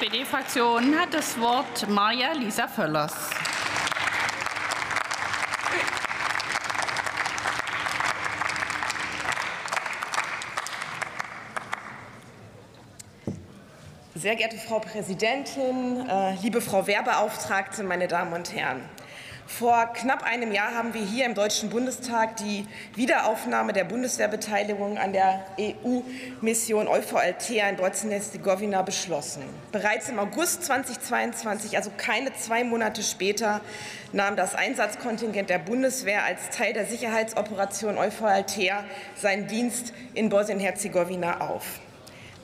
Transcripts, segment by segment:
SPD-Fraktion hat das Wort Maja Lisa Völlers. Sehr geehrte Frau Präsidentin, äh, liebe Frau Wehrbeauftragte, meine Damen und Herren! Vor knapp einem Jahr haben wir hier im Deutschen Bundestag die Wiederaufnahme der Bundeswehrbeteiligung an der EU-Mission EUFOR Althea in Bosnien-Herzegowina beschlossen. Bereits im August 2022, also keine zwei Monate später, nahm das Einsatzkontingent der Bundeswehr als Teil der Sicherheitsoperation EUFOR Althea seinen Dienst in Bosnien-Herzegowina auf.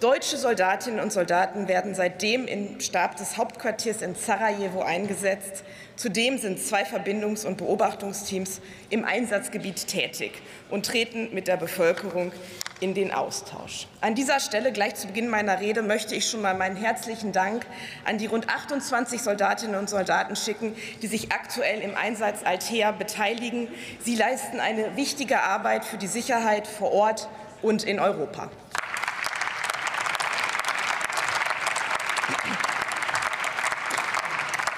Deutsche Soldatinnen und Soldaten werden seitdem im Stab des Hauptquartiers in Sarajevo eingesetzt. Zudem sind zwei Verbindungs- und Beobachtungsteams im Einsatzgebiet tätig und treten mit der Bevölkerung in den Austausch. An dieser Stelle, gleich zu Beginn meiner Rede, möchte ich schon mal meinen herzlichen Dank an die rund 28 Soldatinnen und Soldaten schicken, die sich aktuell im Einsatz Altea beteiligen. Sie leisten eine wichtige Arbeit für die Sicherheit vor Ort und in Europa.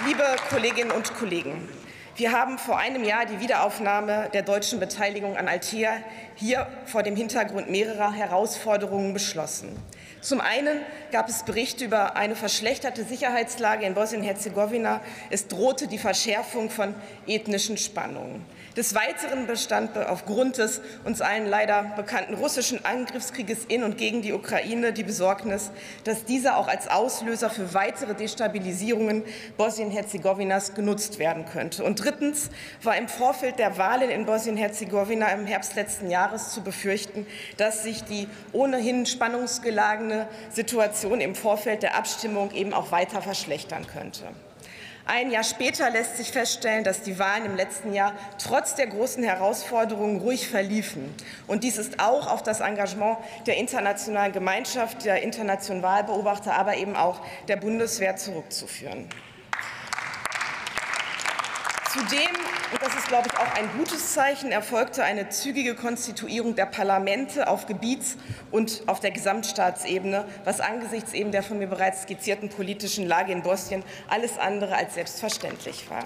Liebe Kolleginnen und Kollegen, wir haben vor einem Jahr die Wiederaufnahme der deutschen Beteiligung an Althea hier vor dem Hintergrund mehrerer Herausforderungen beschlossen. Zum einen gab es Berichte über eine verschlechterte Sicherheitslage in Bosnien-Herzegowina. Es drohte die Verschärfung von ethnischen Spannungen. Des Weiteren bestand aufgrund des uns allen leider bekannten russischen Angriffskrieges in und gegen die Ukraine die Besorgnis, dass dieser auch als Auslöser für weitere Destabilisierungen Bosnien-Herzegowinas genutzt werden könnte. Und drittens war im Vorfeld der Wahlen in Bosnien-Herzegowina im Herbst letzten Jahres zu befürchten, dass sich die ohnehin spannungsgeladene Situation im Vorfeld der Abstimmung eben auch weiter verschlechtern könnte. Ein Jahr später lässt sich feststellen, dass die Wahlen im letzten Jahr trotz der großen Herausforderungen ruhig verliefen. Und dies ist auch auf das Engagement der internationalen Gemeinschaft, der internationalen Wahlbeobachter, aber eben auch der Bundeswehr zurückzuführen. Zudem, und das ist, glaube ich, auch ein gutes Zeichen, erfolgte eine zügige Konstituierung der Parlamente auf Gebiets- und auf der Gesamtstaatsebene, was angesichts eben der von mir bereits skizzierten politischen Lage in Bosnien alles andere als selbstverständlich war.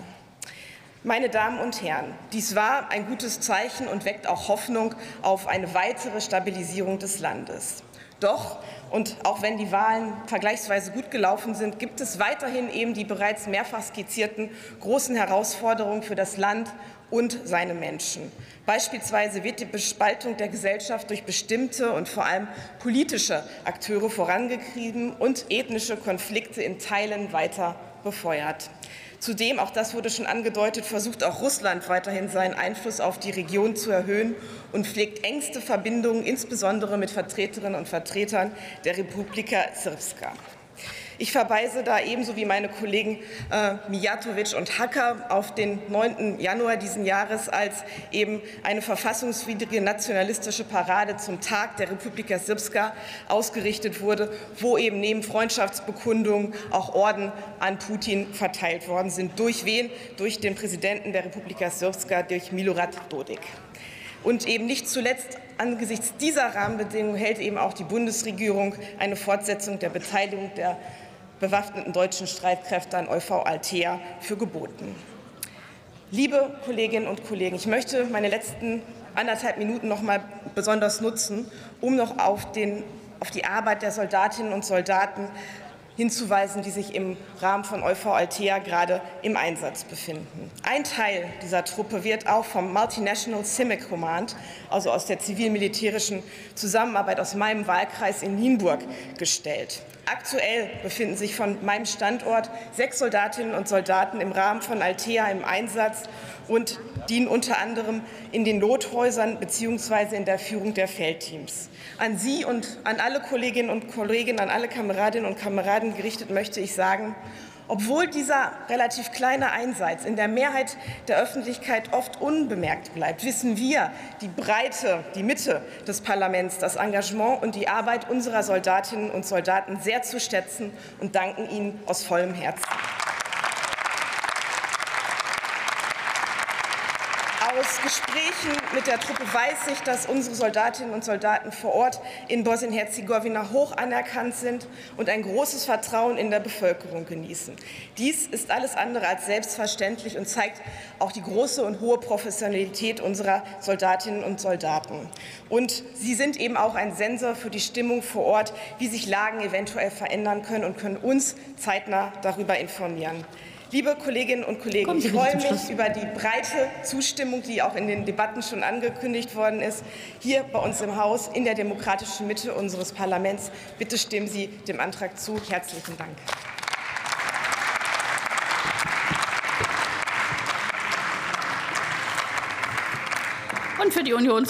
Meine Damen und Herren, dies war ein gutes Zeichen und weckt auch Hoffnung auf eine weitere Stabilisierung des Landes. Doch, und auch wenn die Wahlen vergleichsweise gut gelaufen sind, gibt es weiterhin eben die bereits mehrfach skizzierten großen Herausforderungen für das Land und seine Menschen. Beispielsweise wird die Bespaltung der Gesellschaft durch bestimmte und vor allem politische Akteure vorangetrieben und ethnische Konflikte in Teilen weiter befeuert. Zudem, auch das wurde schon angedeutet, versucht auch Russland weiterhin seinen Einfluss auf die Region zu erhöhen und pflegt engste Verbindungen, insbesondere mit Vertreterinnen und Vertretern der Republika Srpska. Ich verweise da ebenso wie meine Kollegen äh, Mijatovic und Hacker auf den 9. Januar diesen Jahres, als eben eine verfassungswidrige nationalistische Parade zum Tag der Republika Srpska ausgerichtet wurde, wo eben neben Freundschaftsbekundungen auch Orden an Putin verteilt worden sind. Durch wen? Durch den Präsidenten der Republika Srpska, durch Milorad Dodik. Und eben nicht zuletzt angesichts dieser Rahmenbedingungen hält eben auch die Bundesregierung eine Fortsetzung der Beteiligung der bewaffneten deutschen Streitkräfte an EUV Altea für geboten. Liebe Kolleginnen und Kollegen, ich möchte meine letzten anderthalb Minuten noch mal besonders nutzen, um noch auf, den, auf die Arbeit der Soldatinnen und Soldaten hinzuweisen, die sich im Rahmen von EUV Altea gerade im Einsatz befinden. Ein Teil dieser Truppe wird auch vom Multinational CIMIC Command, also aus der zivil-militärischen Zusammenarbeit aus meinem Wahlkreis in Nienburg, gestellt. Aktuell befinden sich von meinem Standort sechs Soldatinnen und Soldaten im Rahmen von Altea im Einsatz und dienen unter anderem in den Nothäusern bzw. in der Führung der Feldteams. An Sie und an alle Kolleginnen und Kollegen, an alle Kameradinnen und Kameraden gerichtet möchte ich sagen, obwohl dieser relativ kleine Einsatz in der Mehrheit der Öffentlichkeit oft unbemerkt bleibt, wissen wir die Breite, die Mitte des Parlaments, das Engagement und die Arbeit unserer Soldatinnen und Soldaten sehr zu schätzen und danken ihnen aus vollem Herzen. Aus Gesprächen mit der Truppe weiß ich, dass unsere Soldatinnen und Soldaten vor Ort in Bosnien-Herzegowina hoch anerkannt sind und ein großes Vertrauen in der Bevölkerung genießen. Dies ist alles andere als selbstverständlich und zeigt auch die große und hohe Professionalität unserer Soldatinnen und Soldaten. Und sie sind eben auch ein Sensor für die Stimmung vor Ort, wie sich Lagen eventuell verändern können und können uns zeitnah darüber informieren. Liebe Kolleginnen und Kollegen, ich freue mich über die breite Zustimmung, die auch in den Debatten schon angekündigt worden ist, hier bei uns im Haus in der demokratischen Mitte unseres Parlaments. Bitte stimmen Sie dem Antrag zu. Herzlichen Dank. Und für die Union